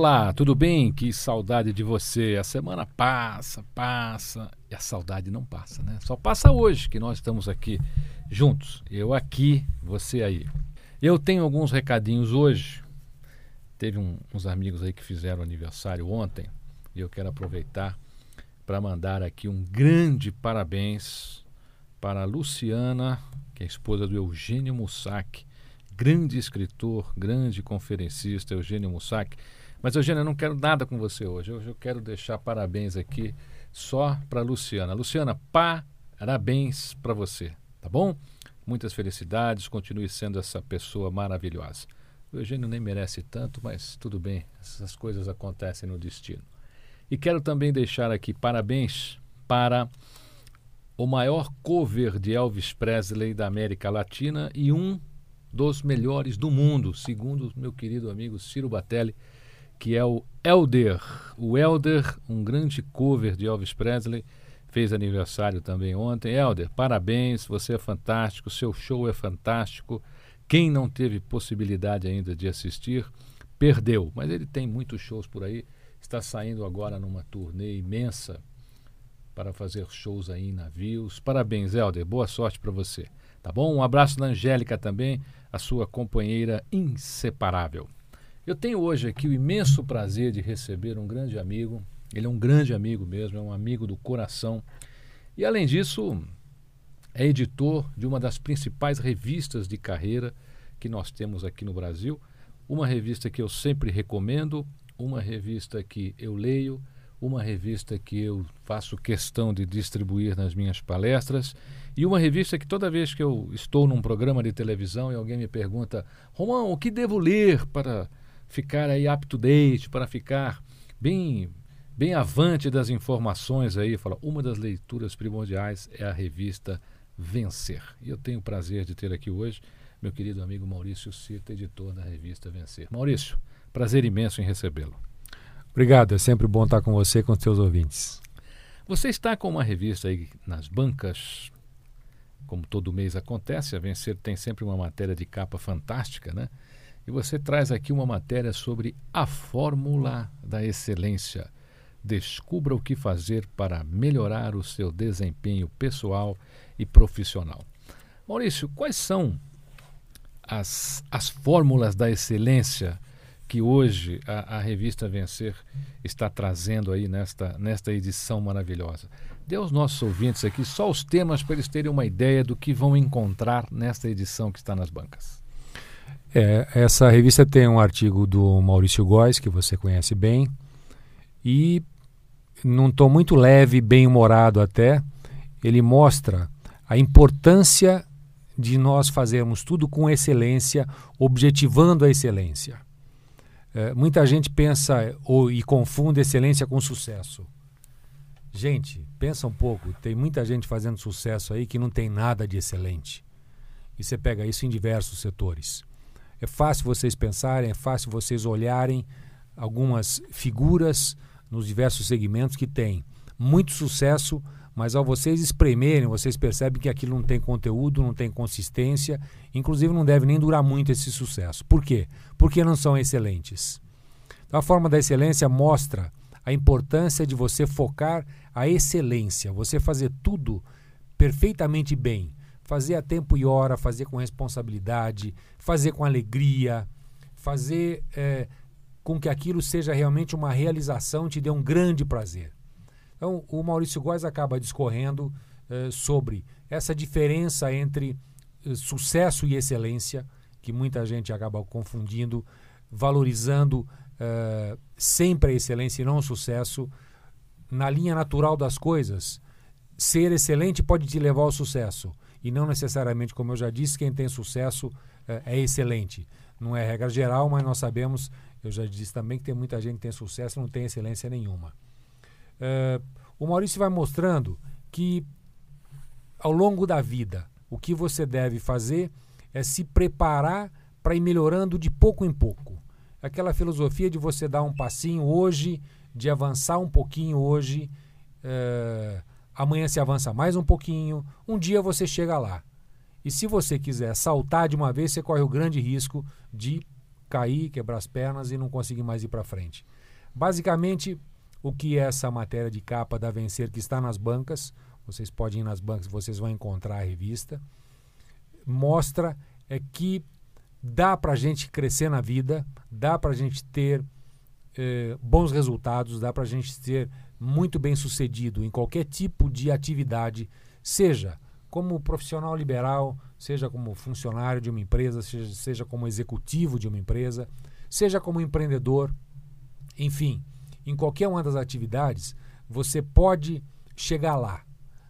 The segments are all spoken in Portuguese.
Olá, tudo bem? Que saudade de você. A semana passa, passa e a saudade não passa, né? Só passa hoje que nós estamos aqui juntos. Eu aqui, você aí. Eu tenho alguns recadinhos hoje. Teve um, uns amigos aí que fizeram aniversário ontem e eu quero aproveitar para mandar aqui um grande parabéns para a Luciana, que é esposa do Eugênio Mussac, grande escritor, grande conferencista, Eugênio Mussac mas, Eugênia, eu não quero nada com você hoje. Hoje eu quero deixar parabéns aqui só para Luciana. Luciana, parabéns para você, tá bom? Muitas felicidades, continue sendo essa pessoa maravilhosa. O Eugênio nem merece tanto, mas tudo bem, essas coisas acontecem no destino. E quero também deixar aqui parabéns para o maior cover de Elvis Presley da América Latina e um dos melhores do mundo, segundo meu querido amigo Ciro Batelli que é o Elder. O Elder, um grande cover de Elvis Presley, fez aniversário também ontem. Elder, parabéns, você é fantástico, seu show é fantástico. Quem não teve possibilidade ainda de assistir, perdeu. Mas ele tem muitos shows por aí, está saindo agora numa turnê imensa para fazer shows aí em navios. Parabéns, Elder, boa sorte para você. Tá bom? Um abraço da Angélica também, a sua companheira inseparável. Eu tenho hoje aqui o imenso prazer de receber um grande amigo. Ele é um grande amigo mesmo, é um amigo do coração. E além disso, é editor de uma das principais revistas de carreira que nós temos aqui no Brasil. Uma revista que eu sempre recomendo, uma revista que eu leio, uma revista que eu faço questão de distribuir nas minhas palestras e uma revista que toda vez que eu estou num programa de televisão e alguém me pergunta, Romão, o que devo ler para ficar aí up to date, para ficar bem bem avante das informações aí, fala, uma das leituras primordiais é a revista Vencer. E eu tenho o prazer de ter aqui hoje meu querido amigo Maurício Cita, editor da revista Vencer. Maurício, prazer imenso em recebê-lo. Obrigado, é sempre bom estar com você e com os seus ouvintes. Você está com uma revista aí nas bancas, como todo mês acontece, a Vencer tem sempre uma matéria de capa fantástica, né? E você traz aqui uma matéria sobre a fórmula da excelência. Descubra o que fazer para melhorar o seu desempenho pessoal e profissional. Maurício, quais são as, as fórmulas da excelência que hoje a, a, revista Vencer está trazendo aí nesta, nesta edição maravilhosa? Dê aos nossos ouvintes aqui só os temas para eles terem uma ideia do que vão encontrar nesta edição que está nas bancas. É, essa revista tem um artigo do Maurício Góes, que você conhece bem, e num tom muito leve, bem humorado até, ele mostra a importância de nós fazermos tudo com excelência, objetivando a excelência. É, muita gente pensa ou, e confunde excelência com sucesso. Gente, pensa um pouco, tem muita gente fazendo sucesso aí que não tem nada de excelente. E você pega isso em diversos setores. É fácil vocês pensarem, é fácil vocês olharem algumas figuras nos diversos segmentos que têm muito sucesso, mas ao vocês espremerem, vocês percebem que aquilo não tem conteúdo, não tem consistência, inclusive não deve nem durar muito esse sucesso. Por quê? Porque não são excelentes. Então, a forma da excelência mostra a importância de você focar a excelência, você fazer tudo perfeitamente bem, fazer a tempo e hora, fazer com responsabilidade, fazer com alegria, fazer é, com que aquilo seja realmente uma realização, te dê um grande prazer. Então, o Maurício Góes acaba discorrendo é, sobre essa diferença entre é, sucesso e excelência, que muita gente acaba confundindo, valorizando é, sempre a excelência e não o sucesso. Na linha natural das coisas, ser excelente pode te levar ao sucesso e não necessariamente, como eu já disse, quem tem sucesso é, é excelente. Não é regra geral, mas nós sabemos, eu já disse também, que tem muita gente que tem sucesso e não tem excelência nenhuma. É, o Maurício vai mostrando que ao longo da vida. O que você deve fazer é se preparar para ir melhorando de pouco em pouco. Aquela filosofia de você dar um passinho hoje, de avançar um pouquinho hoje, é, amanhã se avança mais um pouquinho, um dia você chega lá. E se você quiser saltar de uma vez, você corre o grande risco de cair, quebrar as pernas e não conseguir mais ir para frente. Basicamente, o que é essa matéria de capa da Vencer que está nas bancas, vocês podem ir nas bancas, vocês vão encontrar a revista, mostra é que dá para a gente crescer na vida, dá para a gente ter eh, bons resultados, dá para a gente ser muito bem sucedido em qualquer tipo de atividade, seja como profissional liberal, seja como funcionário de uma empresa, seja, seja como executivo de uma empresa, seja como empreendedor, enfim, em qualquer uma das atividades, você pode chegar lá.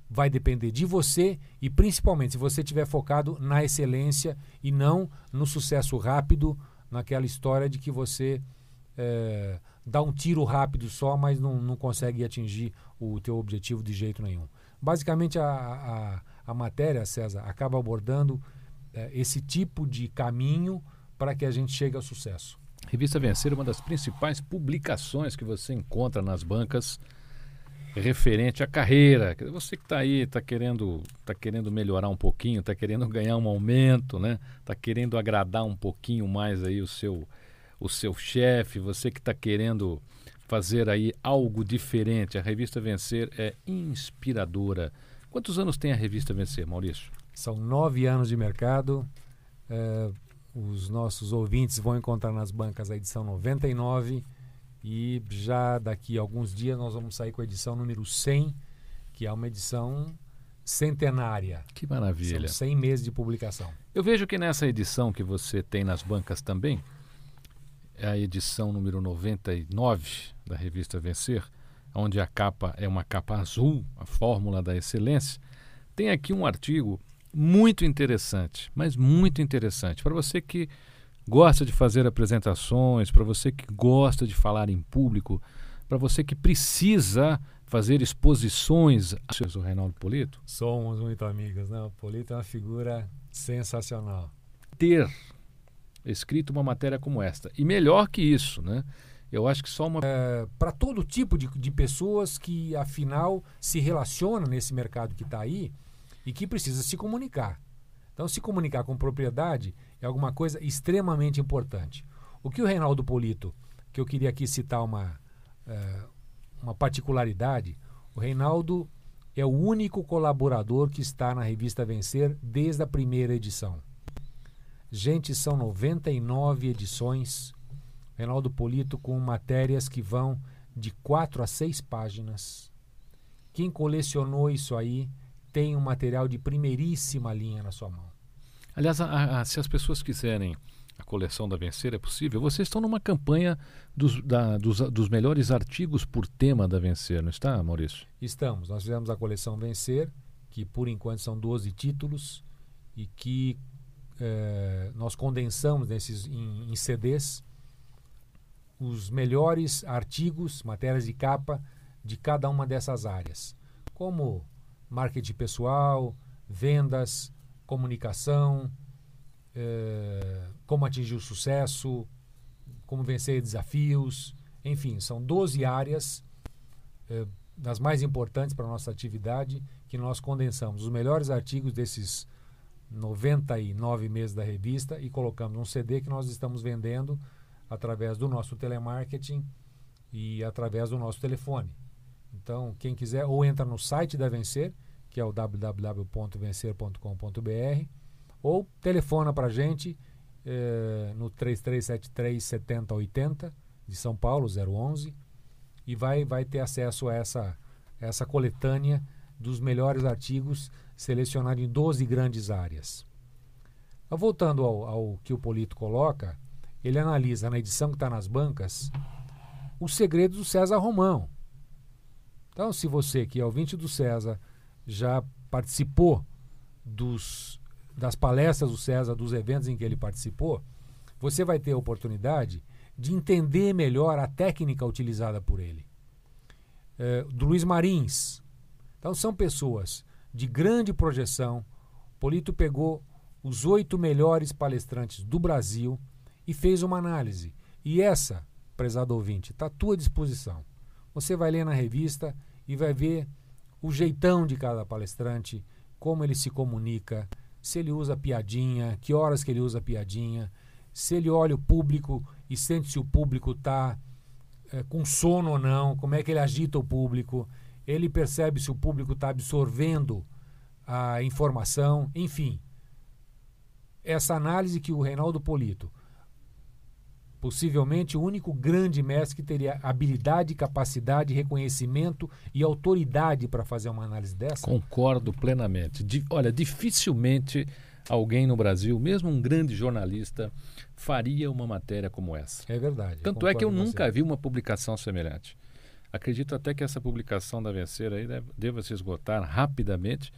Vai depender de você e principalmente se você estiver focado na excelência e não no sucesso rápido, naquela história de que você é, dá um tiro rápido só, mas não, não consegue atingir o teu objetivo de jeito nenhum. Basicamente, a, a, a matéria, César, acaba abordando é, esse tipo de caminho para que a gente chegue ao sucesso. Revista Vencer uma das principais publicações que você encontra nas bancas referente à carreira. Você que está aí, está querendo, tá querendo melhorar um pouquinho, está querendo ganhar um aumento, né? Está querendo agradar um pouquinho mais aí o seu, o seu chefe, você que está querendo fazer aí algo diferente. A revista Vencer é inspiradora. Quantos anos tem a revista Vencer, Maurício? São nove anos de mercado. É, os nossos ouvintes vão encontrar nas bancas a edição 99 e já daqui a alguns dias nós vamos sair com a edição número 100, que é uma edição centenária. Que maravilha. São 100 meses de publicação. Eu vejo que nessa edição que você tem nas bancas também, é a edição número 99 da revista Vencer, onde a capa é uma capa azul, a fórmula da excelência. Tem aqui um artigo muito interessante, mas muito interessante. Para você que gosta de fazer apresentações, para você que gosta de falar em público, para você que precisa fazer exposições. O Reinaldo Polito? Somos muito amigos, né? O Polito é uma figura sensacional. Ter escrito uma matéria como esta. E melhor que isso, né? Eu acho que só uma. É, para todo tipo de, de pessoas que, afinal, se relacionam nesse mercado que está aí e que precisa se comunicar. Então, se comunicar com propriedade é alguma coisa extremamente importante. O que o Reinaldo Polito, que eu queria aqui citar uma, uh, uma particularidade, o Reinaldo é o único colaborador que está na revista Vencer desde a primeira edição. Gente, são 99 edições. Reinaldo Polito com matérias que vão de 4 a 6 páginas. Quem colecionou isso aí tem um material de primeiríssima linha na sua mão. Aliás, a, a, se as pessoas quiserem a coleção da Vencer, é possível. Vocês estão numa campanha dos, da, dos, dos, melhores artigos por tema da Vencer, não está, Maurício? Estamos. Nós fizemos a coleção Vencer, que por enquanto são 12 títulos e que eh, nós condensamos nesses, em, em CDs os melhores artigos, matérias de capa de cada uma dessas áreas, como marketing pessoal, vendas, comunicação, é, como atingir o sucesso, como vencer desafios, enfim, são 12 áreas é, das mais importantes para a nossa atividade que nós condensamos. Os melhores artigos desses 99 meses da revista e colocamos um CD que nós estamos vendendo através do nosso telemarketing e através do nosso telefone. Então, quem quiser, ou entra no site da Vencer, que é o www.vencer.com.br, ou telefona para a gente eh, no 3373 7080 de São Paulo, 011, e vai, vai ter acesso a essa, essa coletânea dos melhores artigos selecionados em 12 grandes áreas. Voltando ao, ao que o Polito coloca, ele analisa na edição que está nas bancas os segredos do César Romão. Então, se você que é ouvinte do César já participou dos, das palestras do César, dos eventos em que ele participou, você vai ter a oportunidade de entender melhor a técnica utilizada por ele. É, do Luiz Marins. Então, são pessoas de grande projeção. Polito pegou os oito melhores palestrantes do Brasil e fez uma análise. E essa, prezado ouvinte, está à tua disposição. Você vai ler na revista e vai ver o jeitão de cada palestrante, como ele se comunica, se ele usa piadinha, que horas que ele usa piadinha, se ele olha o público e sente se o público está é, com sono ou não, como é que ele agita o público, ele percebe se o público está absorvendo a informação, enfim. Essa análise que o Reinaldo Polito, possivelmente o único grande mestre que teria habilidade, capacidade, reconhecimento e autoridade para fazer uma análise dessa? Concordo plenamente. olha, dificilmente alguém no Brasil, mesmo um grande jornalista, faria uma matéria como essa. É verdade. Tanto é que eu nunca vi uma publicação semelhante. Acredito até que essa publicação da Vencer aí deva se esgotar rapidamente,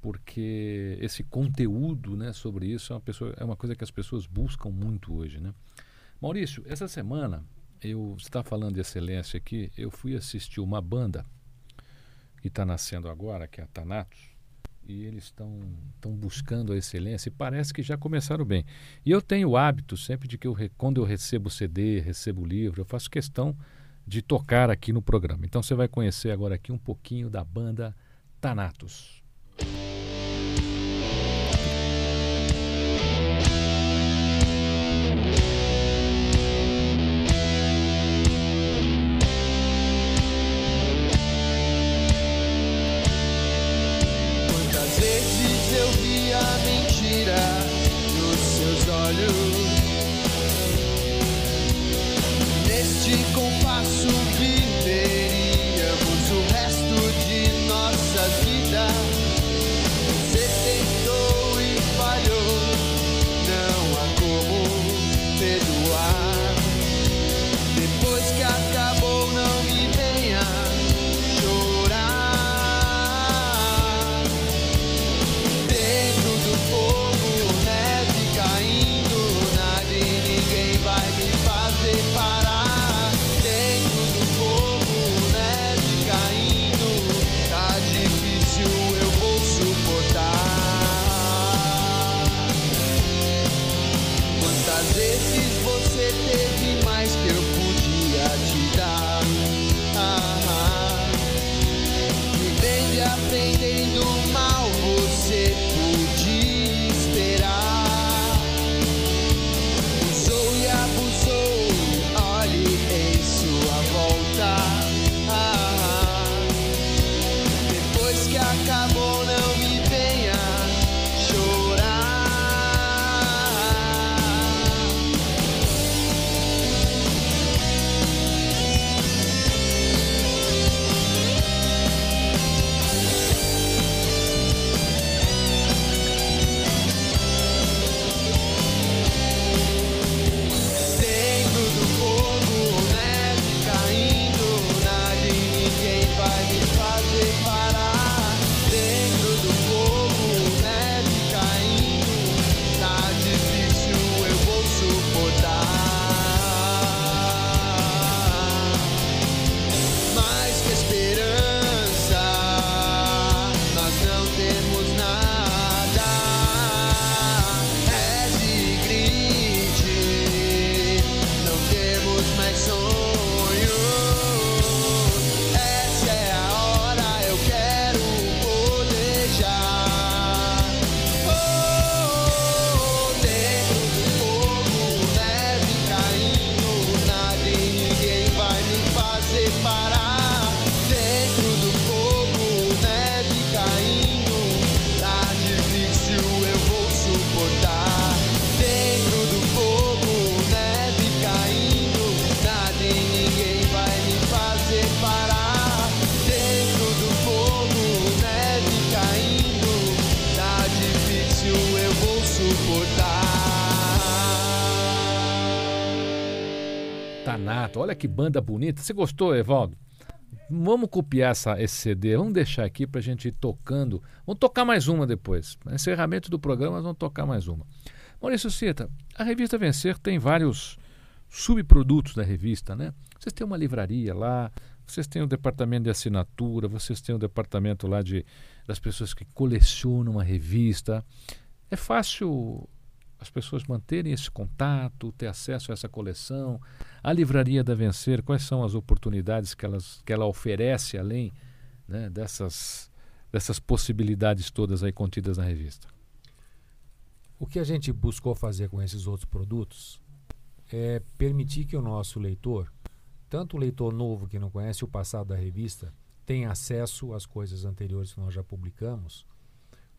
porque esse conteúdo né, sobre isso é uma, pessoa, é uma coisa que as pessoas buscam muito hoje. Né? Maurício, essa semana, eu está falando de excelência aqui, eu fui assistir uma banda que está nascendo agora, que é a Thanatos, e eles estão buscando a excelência e parece que já começaram bem. E eu tenho o hábito sempre de que eu, quando eu recebo CD, recebo livro, eu faço questão de tocar aqui no programa. Então você vai conhecer agora aqui um pouquinho da banda Thanatos. Olha que banda bonita. Você gostou, Evaldo? Vamos copiar essa, esse CD, vamos deixar aqui para a gente ir tocando. Vamos tocar mais uma depois. Encerramento do programa, nós vamos tocar mais uma. Maurício Cita, a revista Vencer tem vários subprodutos da revista, né? Vocês têm uma livraria lá, Vocês têm o departamento de assinatura, vocês têm o departamento lá de das pessoas que colecionam a revista. É fácil as pessoas manterem esse contato, ter acesso a essa coleção. A livraria da Vencer, quais são as oportunidades que, elas, que ela oferece além né, dessas, dessas possibilidades todas aí contidas na revista? O que a gente buscou fazer com esses outros produtos é permitir que o nosso leitor, tanto o leitor novo que não conhece o passado da revista, tenha acesso às coisas anteriores que nós já publicamos,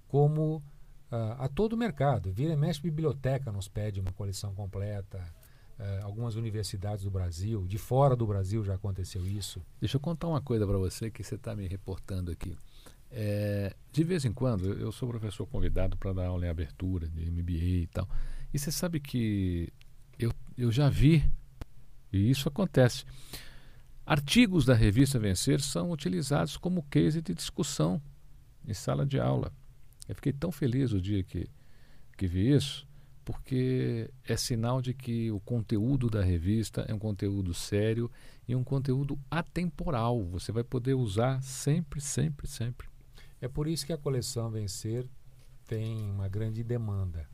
como a todo o mercado. Vira e mexe biblioteca nos pede uma coleção completa, uh, algumas universidades do Brasil, de fora do Brasil já aconteceu isso. Deixa eu contar uma coisa para você que você está me reportando aqui. É, de vez em quando, eu sou professor convidado para dar aula em abertura de MBA e tal. E você sabe que eu, eu já vi, e isso acontece. Artigos da revista Vencer são utilizados como case de discussão em sala de aula. Eu fiquei tão feliz o dia que, que vi isso, porque é sinal de que o conteúdo da revista é um conteúdo sério e um conteúdo atemporal. Você vai poder usar sempre, sempre, sempre. É por isso que a coleção Vencer tem uma grande demanda.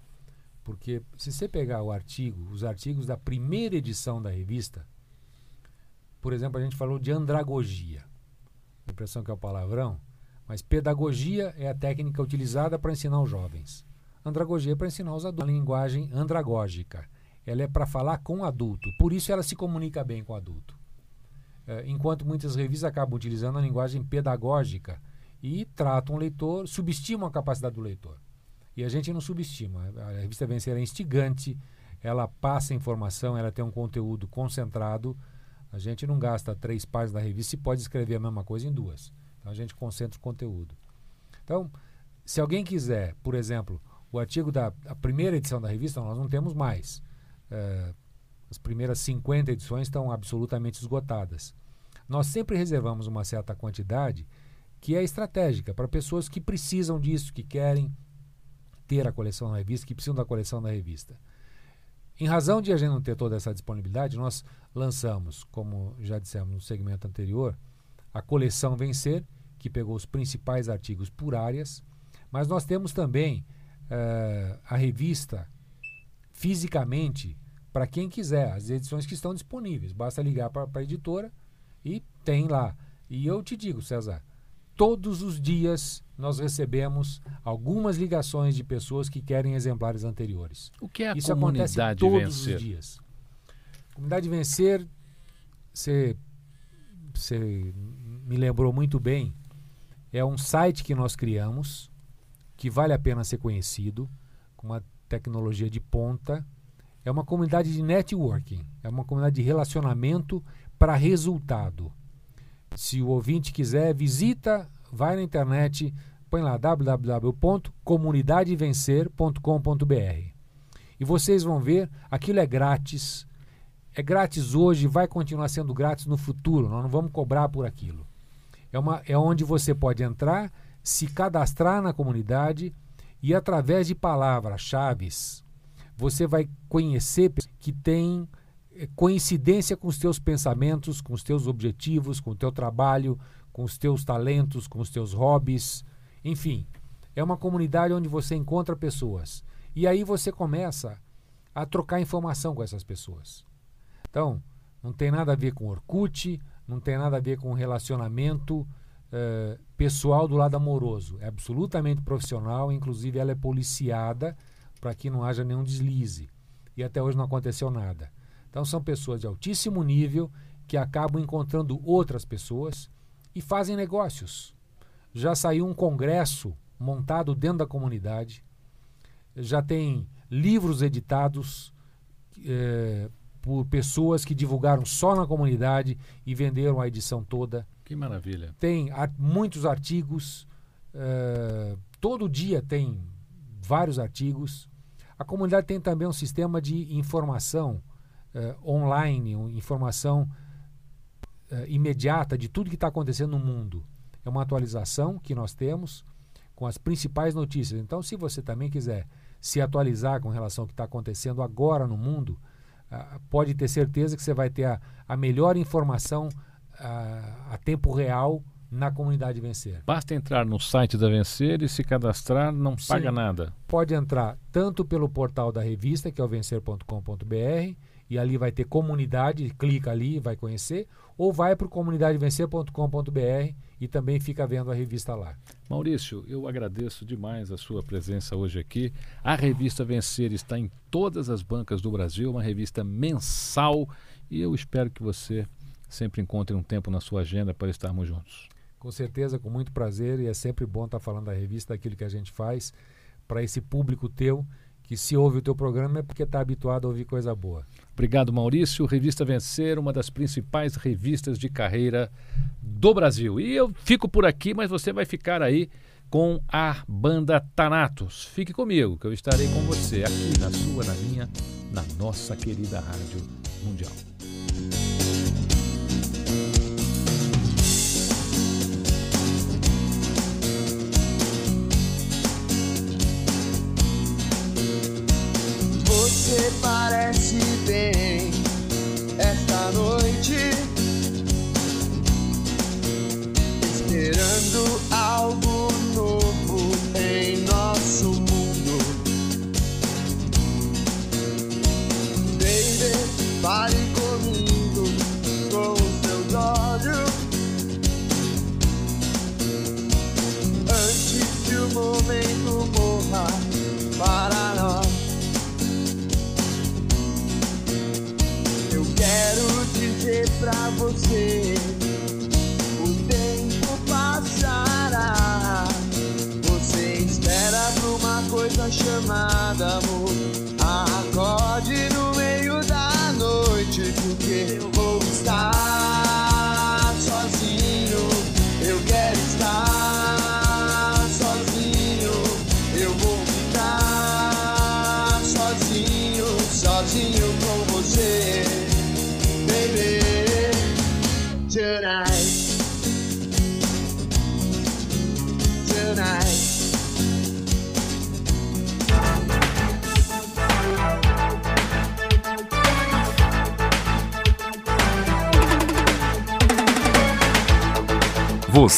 Porque se você pegar o artigo, os artigos da primeira edição da revista, por exemplo, a gente falou de andragogia. A impressão que é o palavrão, mas pedagogia é a técnica utilizada para ensinar os jovens. Andragogia é para ensinar os adultos. A linguagem andragógica. Ela é para falar com o adulto. Por isso ela se comunica bem com o adulto. É, enquanto muitas revistas acabam utilizando a linguagem pedagógica e tratam o leitor, subestimam a capacidade do leitor. E a gente não subestima. A revista Vencer é instigante, ela passa informação, ela tem um conteúdo concentrado a gente não gasta três páginas da revista e pode escrever a mesma coisa em duas. Então a gente concentra o conteúdo. Então, se alguém quiser, por exemplo, o artigo da primeira edição da revista, nós não temos mais. É, as primeiras 50 edições estão absolutamente esgotadas. Nós sempre reservamos uma certa quantidade que é estratégica para pessoas que precisam disso, que querem ter a coleção da revista, que precisam da coleção da revista. Em razão de a gente não ter toda essa disponibilidade, nós lançamos, como já dissemos no segmento anterior, a coleção Vencer, que pegou os principais artigos por áreas, mas nós temos também uh, a revista fisicamente para quem quiser, as edições que estão disponíveis. Basta ligar para a editora e tem lá. E eu te digo, César, todos os dias nós recebemos algumas ligações de pessoas que querem exemplares anteriores. O que é a Isso comunidade acontece todos vencer? os dias. Comunidade Vencer, você me lembrou muito bem, é um site que nós criamos, que vale a pena ser conhecido, com uma tecnologia de ponta. É uma comunidade de networking, é uma comunidade de relacionamento para resultado. Se o ouvinte quiser, visita, vai na internet, põe lá www.comunidadevencer.com.br. E vocês vão ver, aquilo é grátis. É grátis hoje, vai continuar sendo grátis no futuro. Nós não vamos cobrar por aquilo. É, uma, é onde você pode entrar, se cadastrar na comunidade e através de palavras-chave você vai conhecer que tem é, coincidência com os teus pensamentos, com os teus objetivos, com o teu trabalho, com os teus talentos, com os teus hobbies, enfim. É uma comunidade onde você encontra pessoas. E aí você começa a trocar informação com essas pessoas. Então, não tem nada a ver com Orkut, não tem nada a ver com relacionamento uh, pessoal do lado amoroso. É absolutamente profissional, inclusive ela é policiada para que não haja nenhum deslize. E até hoje não aconteceu nada. Então são pessoas de altíssimo nível que acabam encontrando outras pessoas e fazem negócios. Já saiu um congresso montado dentro da comunidade, já tem livros editados é, por pessoas que divulgaram só na comunidade e venderam a edição toda. Que maravilha. Tem muitos artigos, é, todo dia tem vários artigos. A comunidade tem também um sistema de informação uh, online, informação uh, imediata de tudo que está acontecendo no mundo. É uma atualização que nós temos com as principais notícias. Então, se você também quiser se atualizar com relação ao que está acontecendo agora no mundo, uh, pode ter certeza que você vai ter a, a melhor informação a, a tempo real na comunidade Vencer. Basta entrar no site da Vencer e se cadastrar, não Sim. paga nada. Pode entrar tanto pelo portal da revista, que é o vencer.com.br, e ali vai ter comunidade, clica ali e vai conhecer, ou vai para o comunidadevencer.com.br e também fica vendo a revista lá. Maurício, eu agradeço demais a sua presença hoje aqui. A revista Vencer está em todas as bancas do Brasil, uma revista mensal, e eu espero que você sempre encontre um tempo na sua agenda para estarmos juntos. Com certeza, com muito prazer, e é sempre bom estar falando da revista, daquilo que a gente faz, para esse público teu, que se ouve o teu programa é porque está habituado a ouvir coisa boa. Obrigado, Maurício. Revista Vencer, uma das principais revistas de carreira do Brasil. E eu fico por aqui, mas você vai ficar aí com a banda Thanatos. Fique comigo, que eu estarei com você aqui na sua, na minha, na nossa querida Rádio Mundial. Você parece